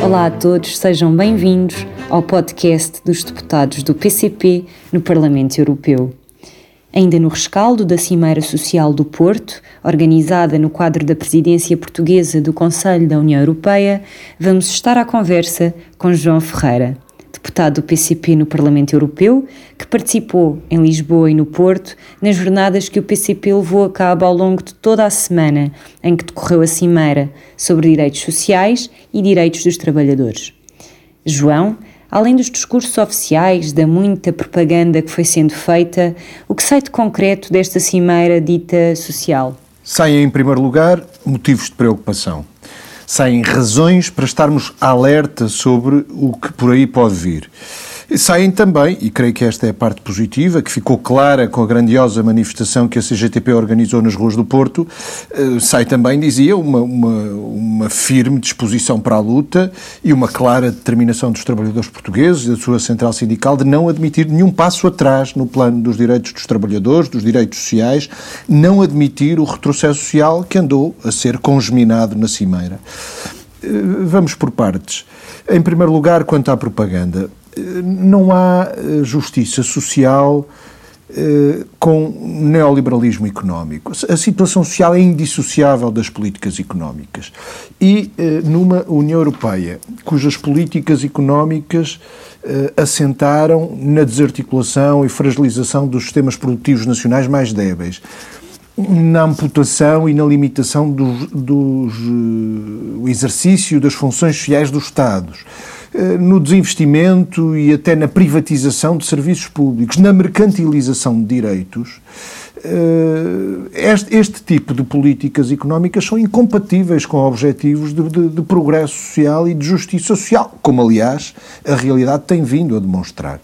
Olá a todos, sejam bem-vindos ao podcast dos deputados do PCP no Parlamento Europeu. Ainda no rescaldo da Cimeira Social do Porto, organizada no quadro da presidência portuguesa do Conselho da União Europeia, vamos estar à conversa com João Ferreira, deputado do PCP no Parlamento Europeu, que participou em Lisboa e no Porto nas jornadas que o PCP levou a cabo ao longo de toda a semana em que decorreu a Cimeira sobre direitos sociais e direitos dos trabalhadores. João Além dos discursos oficiais, da muita propaganda que foi sendo feita, o que sai de concreto desta cimeira dita social? Saem, em primeiro lugar, motivos de preocupação. Saem razões para estarmos alerta sobre o que por aí pode vir. Saem também, e creio que esta é a parte positiva, que ficou clara com a grandiosa manifestação que a CGTP organizou nas ruas do Porto, eh, sai também, dizia, uma, uma, uma firme disposição para a luta e uma clara determinação dos trabalhadores portugueses e da sua central sindical de não admitir nenhum passo atrás no plano dos direitos dos trabalhadores, dos direitos sociais, não admitir o retrocesso social que andou a ser congeminado na Cimeira. Eh, vamos por partes. Em primeiro lugar, quanto à propaganda não há eh, justiça social eh, com neoliberalismo económico. A situação social é indissociável das políticas económicas. E eh, numa União Europeia cujas políticas económicas assentaram na desarticulação e fragilização dos sistemas produtivos nacionais mais débeis, na amputação e na limitação do, do exercício das funções sociais dos Estados no desinvestimento e até na privatização de serviços públicos, na mercantilização de direitos, eh, este, este, tipo de políticas económicas são incompatíveis com objetivos de, de, de, progresso social e de justiça social, como aliás a realidade tem vindo a demonstrar.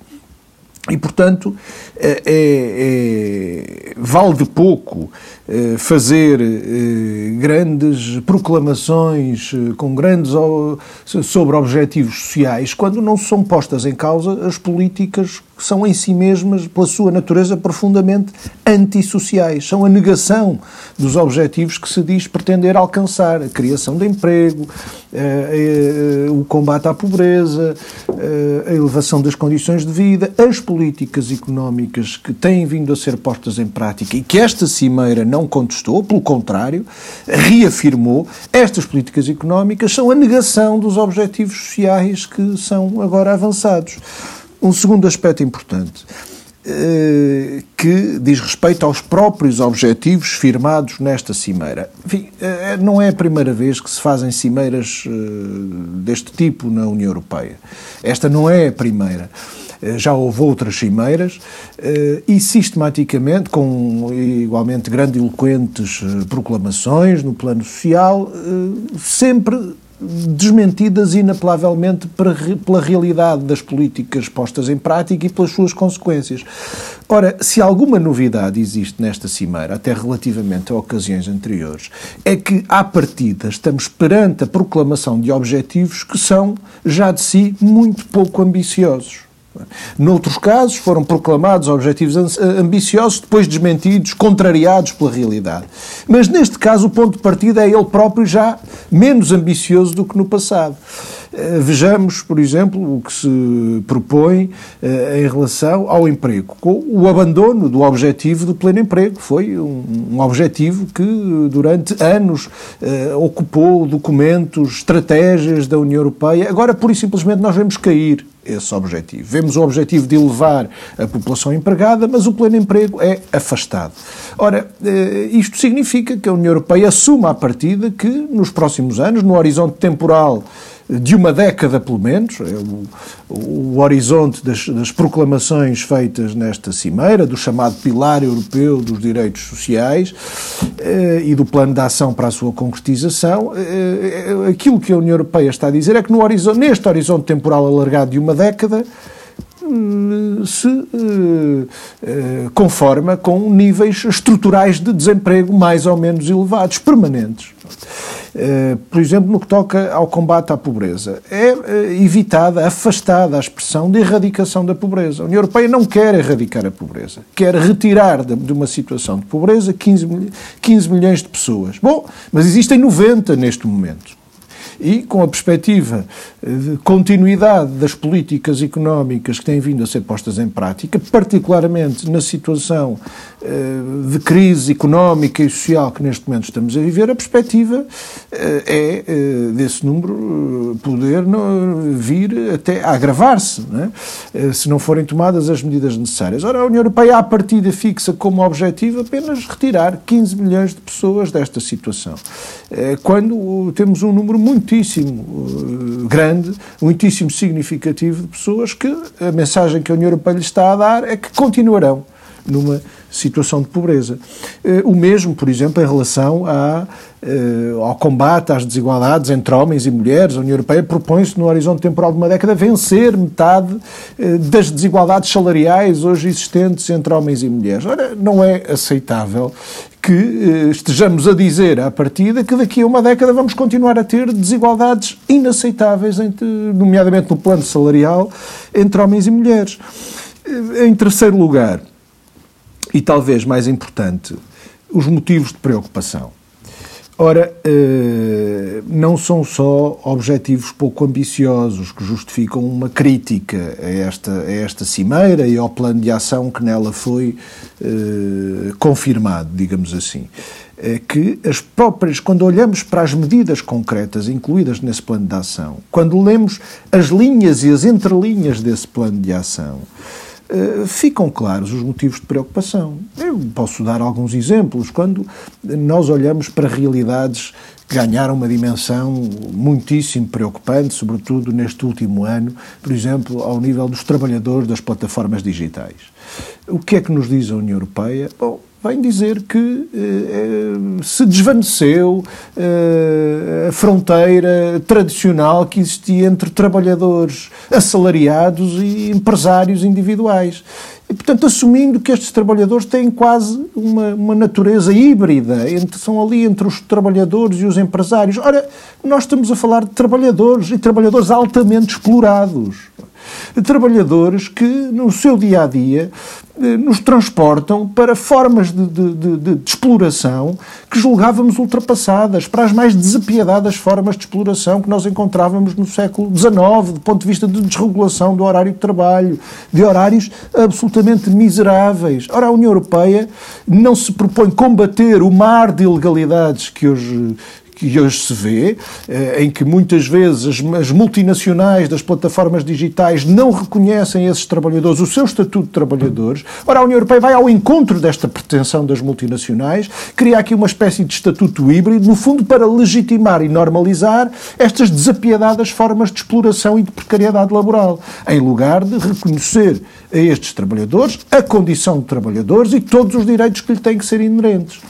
E, portanto, é, é, vale de pouco é, fazer é, grandes proclamações é, com grandes sobre objetivos sociais quando não são postas em causa as políticas são em si mesmas, pela sua natureza, profundamente antissociais. São a negação dos objetivos que se diz pretender alcançar: a criação de emprego, eh, eh, o combate à pobreza, eh, a elevação das condições de vida, as políticas económicas que têm vindo a ser postas em prática e que esta cimeira não contestou, pelo contrário, reafirmou, estas políticas económicas são a negação dos objetivos sociais que são agora avançados. Um segundo aspecto importante eh, que diz respeito aos próprios objetivos firmados nesta cimeira. Enfim, eh, não é a primeira vez que se fazem cimeiras eh, deste tipo na União Europeia. Esta não é a primeira. Já houve outras cimeiras e sistematicamente, com igualmente grandiloquentes proclamações no plano social, sempre desmentidas inapelavelmente pela realidade das políticas postas em prática e pelas suas consequências. Ora, se alguma novidade existe nesta cimeira, até relativamente a ocasiões anteriores, é que, à partida, estamos perante a proclamação de objetivos que são, já de si, muito pouco ambiciosos. Noutros casos, foram proclamados objetivos ambiciosos, depois desmentidos, contrariados pela realidade. Mas neste caso, o ponto de partida é ele próprio já menos ambicioso do que no passado. Eh, vejamos, por exemplo, o que se propõe eh, em relação ao emprego. O abandono do objetivo do pleno emprego foi um objetivo que durante anos eh, ocupou documentos, estratégias da União Europeia. Agora, pura e simplesmente, nós vemos cair esse objetivo. Vemos o objetivo de elevar a população empregada, mas o pleno emprego é afastado. Ora, isto significa que a União Europeia assuma a partida que nos próximos anos, no horizonte temporal de uma década pelo menos, é o, o horizonte das, das, proclamações feitas nesta cimeira, do chamado Pilar Europeu dos Direitos Sociais eh, e do plano de ação para a sua concretização, eh, aquilo que a União Europeia está a dizer é que horizonte, neste horizonte temporal alargado de uma década, eh, se eh, eh, conforma com níveis estruturais de desemprego mais ou menos elevados, permanentes. Eh, por exemplo, no que toca ao combate à pobreza. É eh, evitada, afastada a expressão de erradicação da pobreza. A União Europeia não quer erradicar a pobreza, quer retirar de uma situação de pobreza 15, 15 milhões de pessoas. Bom, mas existem 90 neste momento e com a perspectiva eh, de continuidade das políticas económicas que têm vindo a ser postas em prática, particularmente na situação de crise económica e social que neste momento estamos a viver, a perspectiva eh, é desse número poder vir até a agravar-se, é? se não forem tomadas as medidas necessárias. Ora, a União Europeia, à partida, fixa como objetivo apenas retirar 15 milhões de pessoas desta situação, quando temos um número muitíssimo grande, muitíssimo significativo de pessoas que a mensagem que a União Europeia lhe está a dar é que continuarão numa situação de pobreza. Uh, o mesmo, por exemplo, em relação a, uh, ao combate às desigualdades entre homens e mulheres. A União Europeia propõe-se, no horizonte temporal de uma década, vencer metade uh, das desigualdades salariais hoje existentes entre homens e mulheres. Ora, não é aceitável que estejamos a dizer à partida que daqui a uma década vamos continuar a ter desigualdades inaceitáveis, entre, nomeadamente no plano salarial, entre homens e mulheres. Em terceiro lugar, e talvez mais importante, os motivos de preocupação. Ora, eh, não são só objetivos pouco ambiciosos que justificam uma crítica a esta, a esta cimeira e ao plano de ação que nela foi eh, confirmado, digamos assim. É que as próprias, quando olhamos para as medidas concretas incluídas nesse plano de ação, quando lemos as linhas e as entrelinhas desse plano de ação, ficam claros os motivos de preocupação. Eu posso dar alguns exemplos. Quando nós olhamos para realidades que ganharam uma dimensão muitíssimo preocupante, sobretudo neste último ano, por exemplo, ao nível dos trabalhadores das plataformas digitais. O que é que nos diz a União Europeia? Bom, vem dizer que eh, se desvaneceu eh, a fronteira tradicional que existia entre trabalhadores assalariados e empresários individuais. E, portanto, assumindo que estes trabalhadores têm quase uma, uma natureza híbrida, entre, são ali entre os trabalhadores e os empresários. Ora, nós estamos a falar de trabalhadores e trabalhadores altamente explorados trabalhadores que, no seu dia a dia, nos transportam para formas de, de, de, de, exploração que julgávamos ultrapassadas, para as mais desapiedadas formas de exploração que nós encontrávamos no século XIX, do ponto de vista de desregulação do horário de trabalho, de horários absolutamente miseráveis. Ora, a União Europeia não se propõe combater o mar de ilegalidades que hoje que hoje se vê, eh, em que muitas vezes as multinacionais das plataformas digitais não reconhecem esses trabalhadores, o seu estatuto de trabalhadores. Ora, a União Europeia vai ao encontro desta pretensão das multinacionais, cria aqui uma espécie de estatuto híbrido, no fundo para legitimar e normalizar estas desapiedadas formas de exploração e de precariedade laboral, em lugar de reconhecer a estes trabalhadores a condição de trabalhadores e todos os direitos que lhe têm que ser inerentes.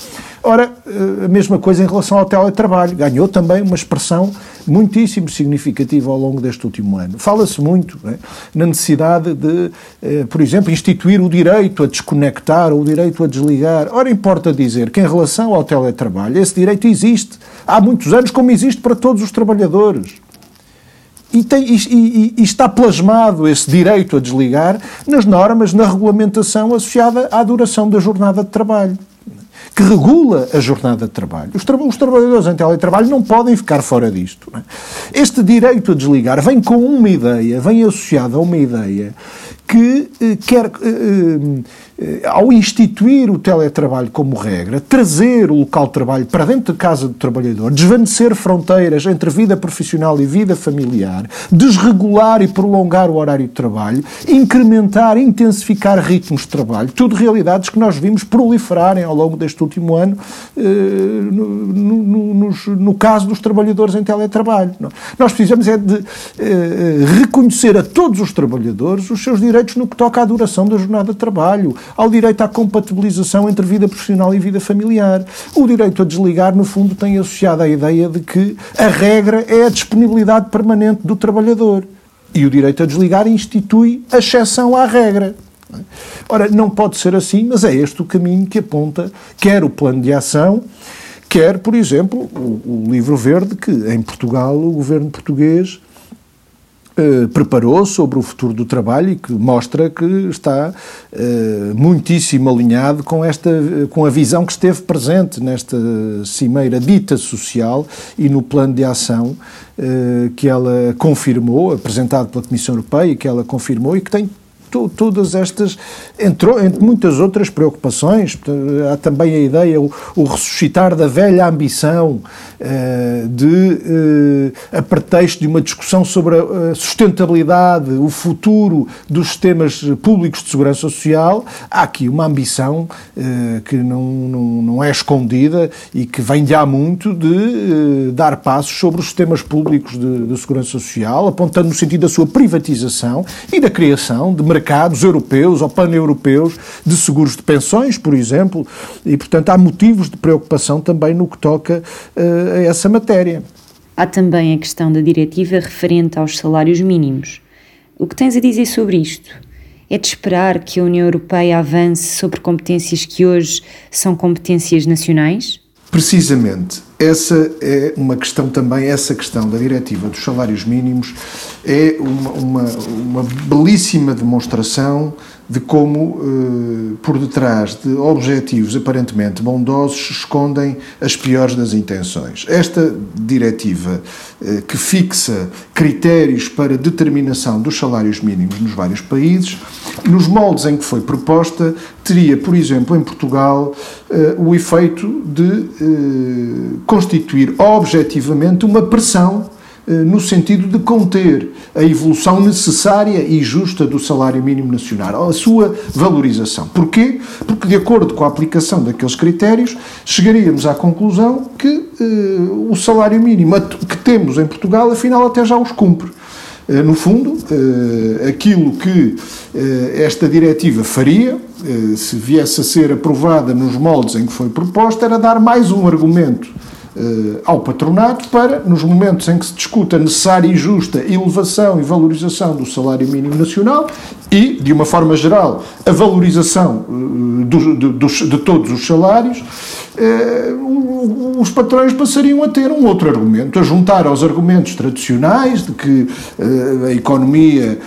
Ora, eh, a mesma coisa em relação ao teletrabalho. Ganhou também uma expressão muitíssimo significativa ao longo deste último ano. Fala-se muito é, na necessidade de, eh, por exemplo, instituir o direito a desconectar ou o direito a desligar. Ora, importa dizer que em relação ao teletrabalho, esse direito existe há muitos anos, como existe para todos os trabalhadores. E, tem, e, e, e, está plasmado esse direito a desligar nas normas, na regulamentação associada à duração da jornada de trabalho que regula a jornada de trabalho. Os, tra os trabalhadores em teletrabalho não podem ficar fora disto. É? Este direito a desligar vem com uma ideia, vem associado a uma ideia que eh, quer, eh, eh, ao instituir o teletrabalho como regra, trazer o local de trabalho para dentro da casa do trabalhador, desvanecer fronteiras entre vida profissional e vida familiar, desregular e prolongar o horário de trabalho, incrementar, intensificar ritmos de trabalho, tudo realidades que nós vimos proliferarem ao longo deste último ano no, no, no, no caso dos trabalhadores em teletrabalho. Nós precisamos é de reconhecer a todos os trabalhadores os seus direitos no que toca à duração da jornada de trabalho, ao direito à compatibilização entre vida profissional e vida familiar. O direito a desligar, no fundo, tem associado a ideia de que a regra é a disponibilidade permanente do trabalhador. E o direito a desligar institui a exceção à regra. Ora, não pode ser assim, mas é este o caminho que aponta quer o plano de ação, quer, por exemplo, o, o livro verde que em Portugal o governo português eh, preparou sobre o futuro do trabalho e que mostra que está uh, muitíssimo alinhado com, esta, com a visão que esteve presente nesta cimeira dita social e no plano de ação uh, que ela confirmou, apresentado pela Comissão Europeia, que ela confirmou e que tem todas estas, entre, entre muitas outras preocupações, há também a ideia, o, o ressuscitar da velha ambição uh, de, uh, a pretexto de uma discussão sobre a, a sustentabilidade, o futuro dos sistemas públicos de segurança social, há aqui uma ambição uh, que não, não, não, é escondida e que vem de há muito de dar passos sobre os sistemas públicos de, de segurança social, apontando no sentido da sua privatização e da criação de mercados mercados europeus ou pan-europeus de seguros de pensões, por exemplo, e, portanto, há motivos de preocupação também no que toca uh, a essa matéria. Há também a questão da diretiva referente aos salários mínimos. O que tens a dizer sobre isto? É de esperar que a União Europeia avance sobre competências que hoje são competências nacionais? Precisamente. Essa é uma questão também, essa questão da diretiva dos salários mínimos é uma, uma, uma belíssima demonstração de como, eh, por detrás de objetivos aparentemente bondosos, escondem as piores das intenções. Esta diretiva, eh, que fixa critérios para determinação dos salários mínimos nos vários países, nos moldes em que foi proposta, teria, por exemplo, em Portugal, eh, o efeito de constituir objetivamente uma pressão no sentido de conter a evolução necessária e justa do salário mínimo nacional, a sua valorização. Porquê? Porque, de acordo com a aplicação daqueles critérios, chegaríamos à conclusão que uh, o salário mínimo que temos em Portugal, afinal, até já os cumpre. Uh, no fundo, uh, aquilo que esta diretiva faria, se viesse a ser aprovada nos moldes em que foi proposta, era dar mais um argumento eh, ao patronato para, nos momentos em que se discuta necessária e justa elevação e valorização do salário mínimo nacional e, de uma forma geral, a valorização uh, do, de, de, todos os salários, uh, os patrões passariam a ter um outro argumento, a juntar aos argumentos tradicionais de que uh, a economia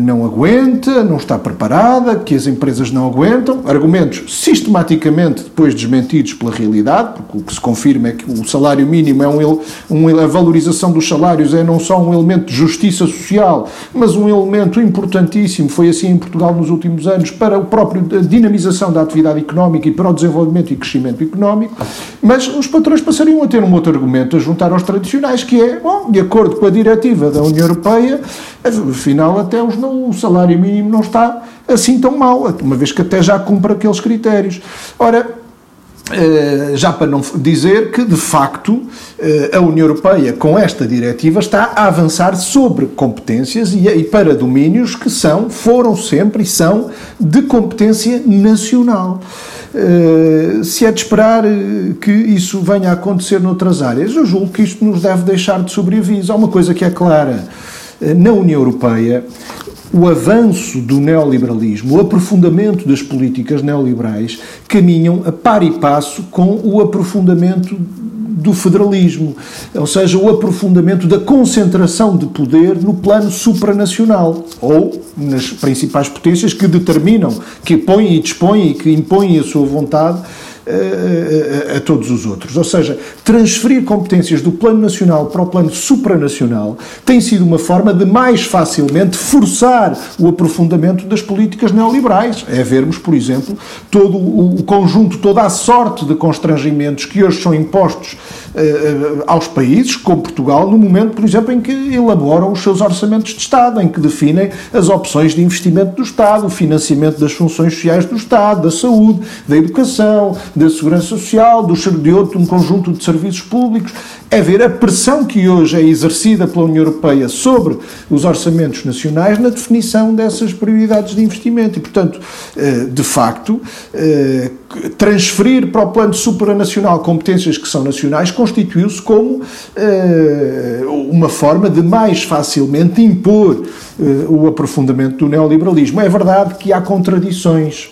não aguenta, não está preparada, que as empresas não aguentam, argumentos sistematicamente depois desmentidos pela realidade, porque o que se confirma é que o salário mínimo é um, um, a valorização dos salários é não só um elemento de justiça social, mas um elemento importantíssimo, foi assim em Portugal nos últimos anos, para a própria dinamização da atividade económica e para o desenvolvimento e crescimento económico, mas os patrões passariam a ter um outro argumento a juntar aos tradicionais, que é, bom, de acordo com a diretiva da União Europeia, afinal até os, o salário mínimo não está assim tão mal, uma vez que até já cumpre aqueles critérios. Ora, já para não dizer que, de facto, eh, a União Europeia, com esta diretiva, está a avançar sobre competências e para domínios que são, foram sempre e são de competência nacional. Eh, se é de esperar que isso venha a acontecer noutras áreas, eu julgo que isto nos deve deixar de sobreaviso. Há uma coisa que é clara. Na União Europeia, o avanço do neoliberalismo, o aprofundamento das políticas neoliberais caminham a par e passo com o aprofundamento do federalismo, ou seja, o aprofundamento da concentração de poder no plano supranacional ou nas principais potências que determinam, que põem e dispõem e que impõem a sua vontade a, a, todos os outros. Ou seja, transferir competências do plano nacional para o plano supranacional tem sido uma forma de mais facilmente forçar o aprofundamento das políticas neoliberais. É vermos, por exemplo, todo o conjunto, toda a sorte de constrangimentos que hoje são impostos uh, aos países, como Portugal, no momento, por exemplo, em que elaboram os seus orçamentos de Estado, em que definem as opções de investimento do Estado, o financiamento das funções sociais do Estado, da saúde, da educação, da segurança social, do, de outro um conjunto de serviços públicos, é ver a pressão que hoje é exercida pela União Europeia sobre os orçamentos nacionais na definição dessas prioridades de investimento. E, portanto, eh, de facto, eh, transferir para o plano supranacional competências que são nacionais constituiu-se como eh, uma forma de mais facilmente impor o aprofundamento do neoliberalismo. É verdade que há contradições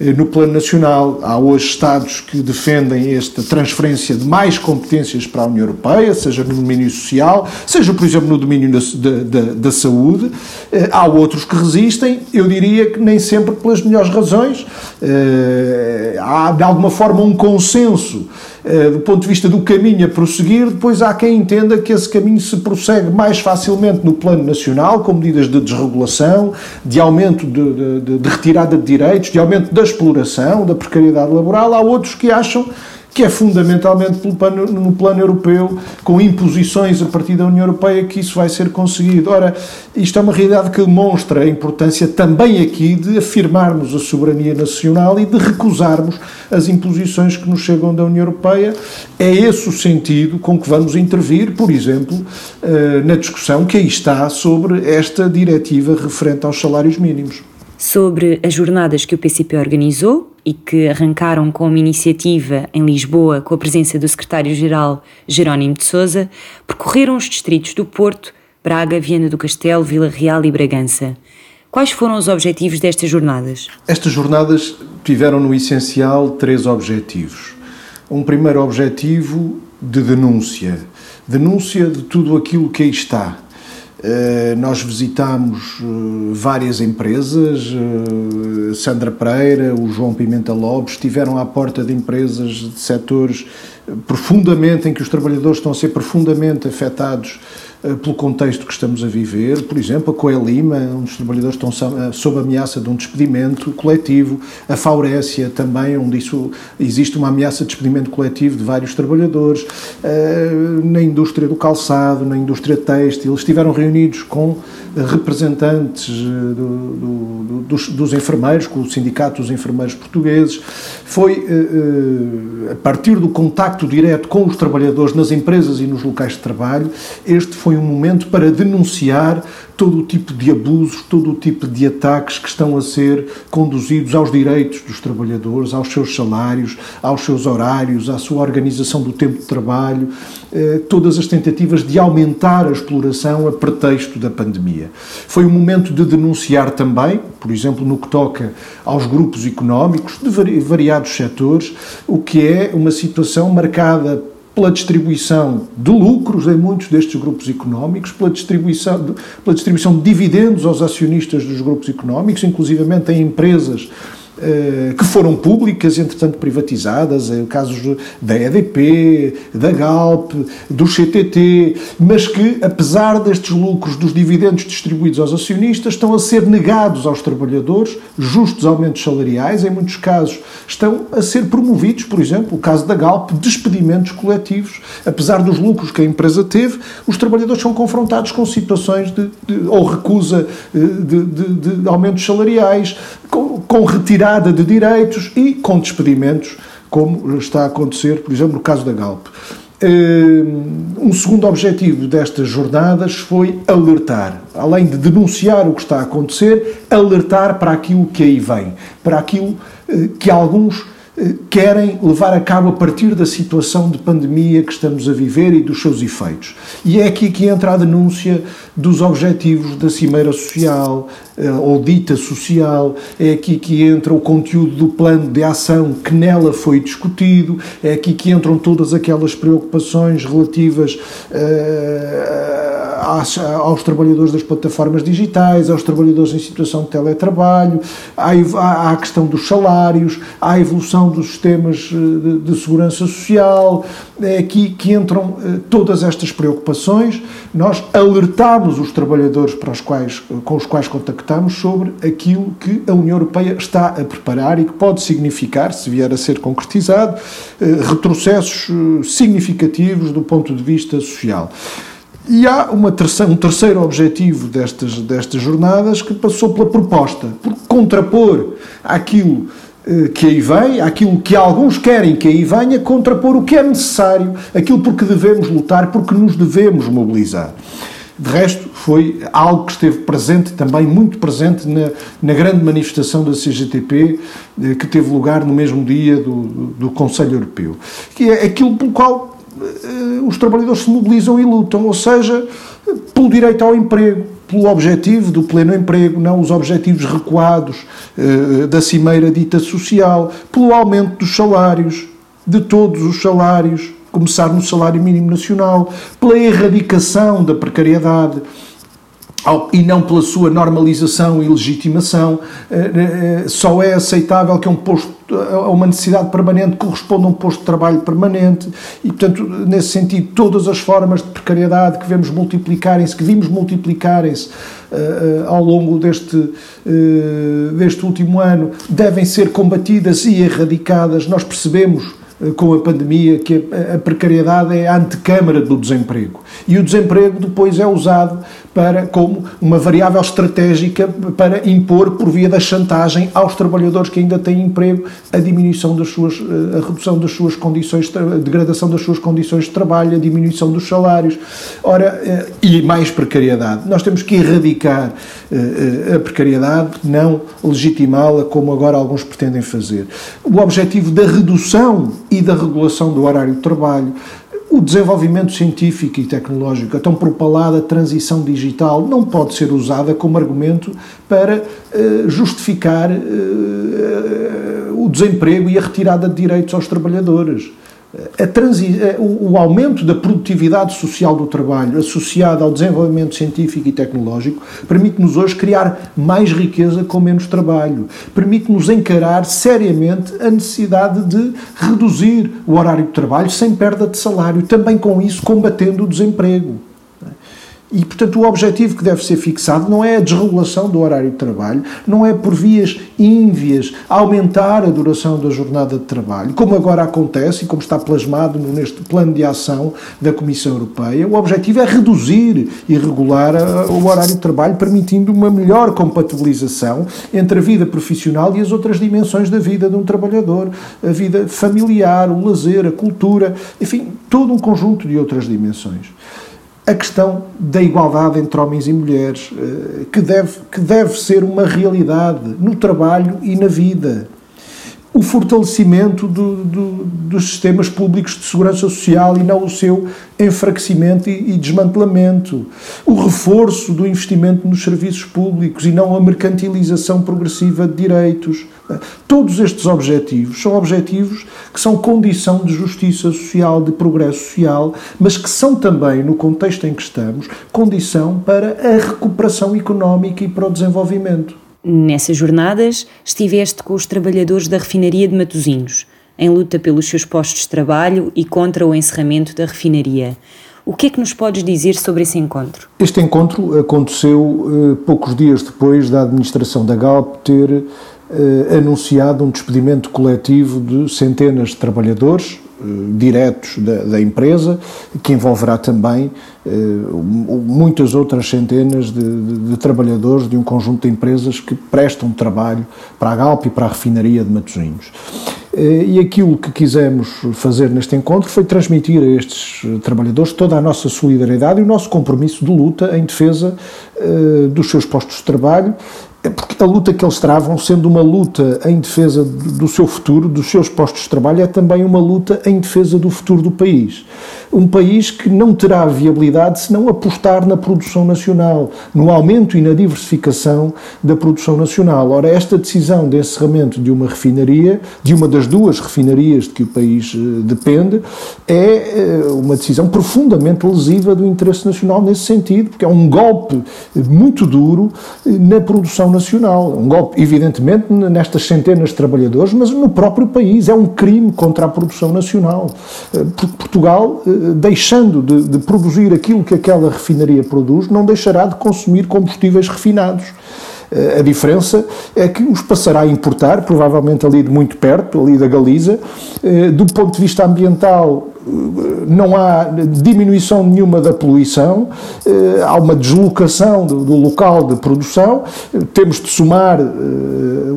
no plano nacional, há hoje Estados que defendem esta transferência de mais competências para a União Europeia, seja no domínio social, seja, por exemplo, no domínio da, da, da saúde. Eh, há outros que resistem, eu diria que nem sempre pelas melhores razões. Eh, há, de alguma forma, um consenso do ponto de vista do caminho a prosseguir, depois há quem entenda que esse caminho se prossegue mais facilmente no plano nacional, com medidas de desregulação, de aumento de, de, de retirada de direitos, de aumento da exploração, da precariedade laboral. Há outros que acham que é fundamentalmente plano, no plano europeu, com imposições a partir da União Europeia, que isso vai ser conseguido. Ora, isto é uma realidade que demonstra a importância também aqui de afirmarmos a soberania nacional e de recusarmos as imposições que nos chegam da União Europeia. É esse o sentido com que vamos intervir, por exemplo, eh, na discussão que aí está sobre esta diretiva referente aos salários mínimos sobre as jornadas que o PCP organizou e que arrancaram com uma iniciativa em Lisboa com a presença do secretário-geral Jerónimo de Sousa, percorreram os distritos do Porto, Braga, Viana do Castelo, Vila Real e Bragança. Quais foram os objetivos destas jornadas? Estas jornadas tiveram no essencial três objetivos. Um primeiro objetivo de denúncia, denúncia de tudo aquilo que aí está, nós visitámos eh, várias empresas, eh, Sandra Pereira, o João Pimenta Lopes, estiveram à porta de empresas de setores profundamente, em que os trabalhadores estão a ser profundamente afetados eh, pelo contexto que estamos a viver. Por exemplo, a Coelho Lima, onde os trabalhadores estão eh, sob ameaça de um despedimento coletivo. A Faurécia também, onde isso, existe uma ameaça de despedimento coletivo de vários trabalhadores. Eh, na indústria do calçado, na indústria têxtil, estiveram reunidos com representantes do, do, dos, dos, enfermeiros, com o Sindicato dos Enfermeiros Portugueses. Foi a partir do contacto direto com os trabalhadores nas empresas e nos locais de trabalho, este foi um momento para denunciar todo o tipo de abusos, todo o tipo de ataques que estão a ser conduzidos aos direitos dos trabalhadores, aos seus salários, aos seus horários, à sua organização do tempo de trabalho, eh, todas as tentativas de aumentar a exploração a pretexto da pandemia. Foi um momento de denunciar também, por exemplo, no que toca aos grupos económicos de variados setores, o que é uma situação marcada pela distribuição de lucros em muitos destes grupos económicos, pela distribuição de, pela distribuição de dividendos aos acionistas dos grupos económicos, inclusivamente em empresas que foram públicas, entretanto privatizadas, em casos da EDP, da Galp, do CTT, mas que, apesar destes lucros dos dividendos distribuídos aos acionistas, estão a ser negados aos trabalhadores, justos aumentos salariais, em muitos casos estão a ser promovidos, por exemplo, o caso da Galp, despedimentos coletivos. Apesar dos lucros que a empresa teve, os trabalhadores são confrontados com situações de, de ou recusa eh, de, de, de aumentos salariais, com, com retirada de direitos e com despedimentos, como está a acontecer, por exemplo, no caso da Galp. Eh, um segundo objetivo destas jornadas foi alertar, além de denunciar o que está a acontecer, alertar para aquilo que aí vem, para aquilo eh, que alguns querem levar a cabo a partir da situação de pandemia que estamos a viver e dos seus efeitos. E é aqui que entra a denúncia dos objetivos da Cimeira Social, eh, ou dita social, é aqui que entra o conteúdo do plano de ação que nela foi discutido, é aqui que entram todas aquelas preocupações relativas uh, aos trabalhadores das plataformas digitais, aos trabalhadores em situação de teletrabalho, à, à questão dos salários, à evolução dos sistemas eh, de, de segurança social. É aqui que entram eh, todas estas preocupações. Nós alertamos os trabalhadores para os quais, com os quais contactamos sobre aquilo que a União Europeia está a preparar e que pode significar, se vier a ser concretizado, eh, retrocessos significativos do ponto de vista social. E há terceira, um terceiro objetivo destas, destas jornadas que passou pela proposta, por contrapor aquilo eh, que aí vem, aquilo que alguns querem que aí venha, contrapor o que é necessário, aquilo por que devemos lutar, porque nos devemos mobilizar. De resto, foi algo que esteve presente também, muito presente, na, na grande manifestação da CGTP, eh, que teve lugar no mesmo dia do, do, Conselho Europeu. Que é aquilo pelo qual os trabalhadores se mobilizam e lutam, ou seja, pelo direito ao emprego, pelo objetivo do pleno emprego, não os objetivos recuados uh, da cimeira dita social, pelo aumento dos salários, de todos os salários, começar no salário mínimo nacional, pela erradicação da precariedade e não pela sua normalização e legitimação. Eh, eh, só é aceitável que um posto, uma necessidade permanente corresponda a um posto de trabalho permanente e, portanto, nesse sentido, todas as formas de precariedade que vemos multiplicarem-se, que vimos multiplicarem-se ao longo deste, deste último ano, devem ser combatidas e erradicadas. Nós percebemos eh, com a pandemia que a precariedade é a antecâmara do desemprego. E o desemprego depois é usado para, como uma variável estratégica para impor, por via da chantagem, aos trabalhadores que ainda têm emprego, a diminuição das suas, eh, a redução das suas condições, a degradação das suas condições de trabalho, a diminuição dos salários. Ora, eh, e mais precariedade. Nós temos que erradicar a precariedade, não legitimá-la como agora alguns pretendem fazer. O objetivo da redução e da regulação do horário de trabalho, o desenvolvimento científico e tecnológico, a tão propalada transição digital, não pode ser usada como argumento para uh, justificar uh, uh, o desemprego e a retirada de direitos aos trabalhadores o, o aumento da produtividade social do trabalho associado ao desenvolvimento científico e tecnológico permite-nos hoje criar mais riqueza com menos trabalho, permite-nos encarar seriamente a necessidade de reduzir o horário de trabalho sem perda de salário, também com isso combatendo o desemprego. E, portanto, o objetivo que deve ser fixado não é a desregulação do horário de trabalho, não é por vias ínvias aumentar a duração da jornada de trabalho, como agora acontece e como está plasmado neste plano de ação da Comissão Europeia. O objetivo é reduzir e regular o horário de trabalho, permitindo uma melhor compatibilização entre a vida profissional e as outras dimensões da vida de um trabalhador, a vida familiar, o lazer, a cultura, enfim, todo um conjunto de outras dimensões a questão da igualdade entre homens e mulheres, eh, que deve, que deve ser uma realidade no trabalho e na vida o fortalecimento do, do, dos sistemas públicos de segurança social e não o seu enfraquecimento e, e, desmantelamento, o reforço do investimento nos serviços públicos e não a mercantilização progressiva de direitos. Todos estes objetivos são objetivos que são condição de justiça social, de progresso social, mas que são também, no contexto em que estamos, condição para a recuperação económica e para o desenvolvimento. Nessas jornadas, estiveste com os trabalhadores da refinaria de Matosinhos, em luta pelos seus postos de trabalho e contra o encerramento da refinaria. O que é que nos podes dizer sobre esse encontro? Este encontro aconteceu eh, poucos dias depois da administração da Galp ter eh, anunciado um despedimento coletivo de centenas de trabalhadores, diretos da, da, empresa, que envolverá também eh, muitas outras centenas de, de, de, trabalhadores de um conjunto de empresas que prestam trabalho para a Galp e para a refinaria de Matosinhos. Eh, e aquilo que quisemos fazer neste encontro foi transmitir a estes trabalhadores toda a nossa solidariedade e o nosso compromisso de luta em defesa eh, dos seus postos de trabalho é porque a luta que eles travam, sendo uma luta em defesa do seu futuro, dos seus postos de trabalho, é também uma luta em defesa do futuro do país. Um país que não terá viabilidade se não apostar na produção nacional, no aumento e na diversificação da produção nacional. Ora, esta decisão de encerramento de uma refinaria, de uma das duas refinarias de que o país eh, depende, é eh, uma decisão profundamente lesiva do interesse nacional nesse sentido, porque é um golpe muito duro eh, na produção nacional. Um golpe, evidentemente, nestas centenas de trabalhadores, mas no próprio país. É um crime contra a produção nacional. Eh, Portugal, eh, deixando de, de produzir aquilo que aquela refinaria produz, não deixará de consumir combustíveis refinados. Eh, a diferença é que os passará a importar, provavelmente ali de muito perto, ali da Galiza. Do ponto de vista ambiental, não há diminuição nenhuma da poluição, eh, há uma deslocação do, local de produção, temos de somar eh,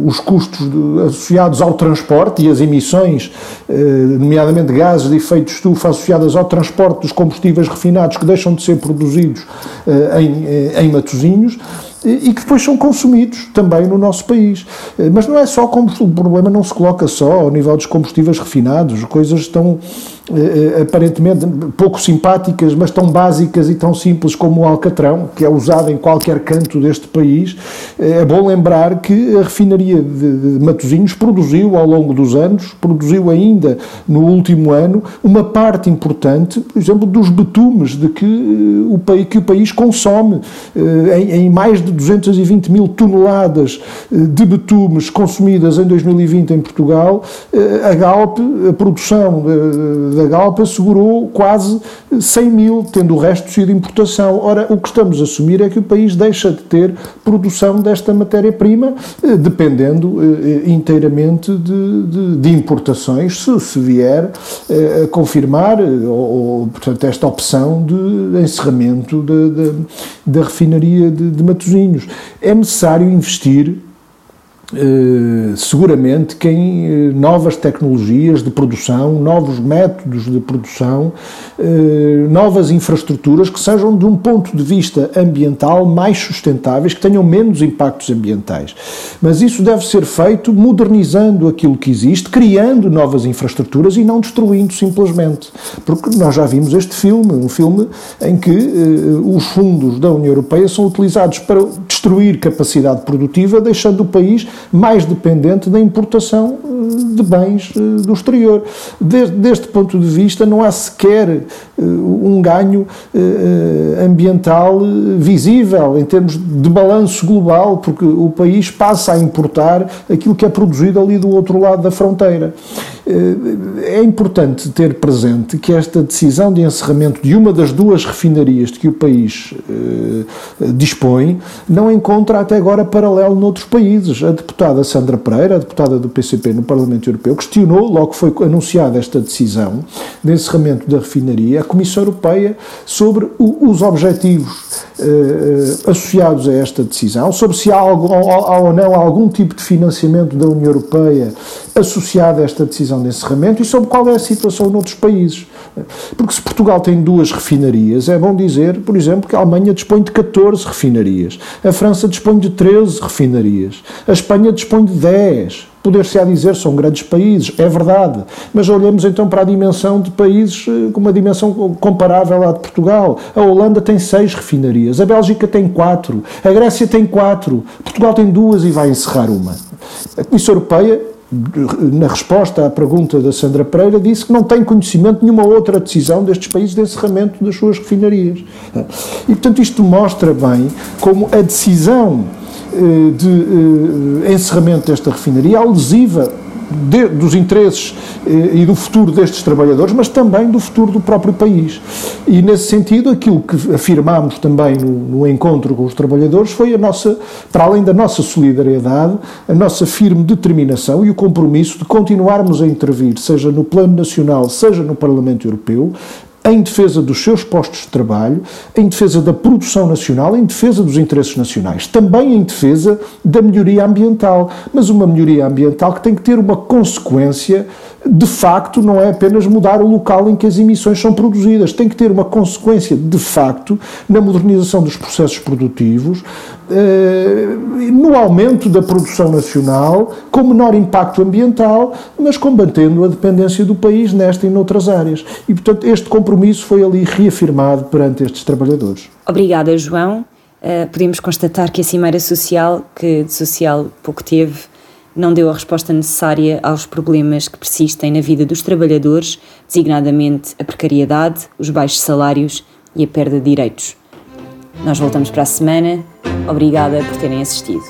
os custos associados ao transporte e as emissões, eh, nomeadamente gases de efeito de estufa associadas ao transporte dos combustíveis refinados que deixam de ser produzidos em, em Matosinhos, e que depois são consumidos também no nosso país. Mas não é só o problema não se coloca só ao nível dos combustíveis refinados, coisas estão aparentemente pouco simpáticas, mas tão básicas e tão simples como o alcatrão, que é usado em qualquer canto deste país. É bom lembrar que a refinaria de Matosinhos produziu ao longo dos anos, produziu ainda no último ano, uma parte importante, por exemplo, dos betumes de que eh, o país, que o país consome, eh, em, mais de 220 mil toneladas eh, de betumes consumidas em 2020 em Portugal, a Galp, a produção da Galp assegurou quase 100 mil, tendo o resto sido importação. Ora, o que estamos a assumir é que o país deixa de ter produção desta matéria-prima, dependendo inteiramente de, de, de importações, se, se vier a confirmar, ou, ou, portanto, esta opção de encerramento da refinaria de, de Matosinhos. É necessário investir Uh, seguramente que em uh, novas tecnologias de produção, novos métodos de produção, uh, novas infraestruturas que sejam, de um ponto de vista ambiental, mais sustentáveis, que tenham menos impactos ambientais. Mas isso deve ser feito modernizando aquilo que existe, criando novas infraestruturas e não destruindo simplesmente. Porque nós já vimos este filme, um filme em que os fundos da União Europeia são utilizados para destruir capacidade produtiva, deixando o país mais dependente da importação eh, de bens eh, do exterior. Desde, deste ponto de vista, não há sequer eh, um ganho ambiental visível em termos de balanço global, porque o país passa a importar aquilo que é produzido ali do outro lado da fronteira. É importante ter presente que esta decisão de encerramento de uma das duas refinarias de que o país dispõe não encontra até agora paralelo noutros países. A deputada Sandra Pereira, a deputada do PCP no Parlamento Europeu, questionou, logo foi anunciada esta decisão de encerramento da refinaria, a Comissão Europeia sobre o, os objetivos eh, associados a esta decisão, sobre se há, há ou não algum tipo de financiamento da União Europeia associado a esta decisão de encerramento e sobre qual é a situação noutros países. Porque se Portugal tem duas refinarias, é bom dizer, por exemplo, que a Alemanha dispõe de 14 refinarias, a França dispõe de 13 refinarias, a Espanha dispõe de 10. Poder-se-á dizer são grandes países, é verdade, mas olhemos então para a dimensão de países eh, com uma dimensão comparável à de Portugal. A Holanda tem seis refinarias, a Bélgica tem quatro, a Grécia tem quatro, Portugal tem duas e vai encerrar uma. A Comissão Europeia na resposta à pergunta da Sandra Pereira, disse que não tem conhecimento de nenhuma outra decisão destes países de encerramento das suas refinarias. E, portanto, isto mostra bem como a decisão eh, de eh, encerramento desta refinaria lesiva de, dos interesses eh, e do futuro destes trabalhadores, mas também do futuro do próprio país. E, nesse sentido, aquilo que afirmámos também no, no, encontro com os trabalhadores foi a nossa, para além da nossa solidariedade, a nossa firme determinação e o compromisso de continuarmos a intervir, seja no plano nacional, seja no Parlamento Europeu, em defesa dos seus postos de trabalho, em defesa da produção nacional, em defesa dos interesses nacionais, também em defesa da melhoria ambiental, mas uma melhoria ambiental que tem que ter uma consequência de facto, não é apenas mudar o local em que as emissões são produzidas, tem que ter uma consequência de facto na modernização dos processos produtivos, eh, no aumento da produção nacional, com menor impacto ambiental, mas combatendo a dependência do país nesta e noutras áreas. E, portanto, este compromisso foi ali reafirmado perante estes trabalhadores. Obrigada, João. Uh, podemos constatar que a Cimeira Social, que de social pouco teve, não deu a resposta necessária aos problemas que persistem na vida dos trabalhadores, designadamente a precariedade, os baixos salários e a perda de direitos. Nós voltamos para a semana. Obrigada por terem assistido.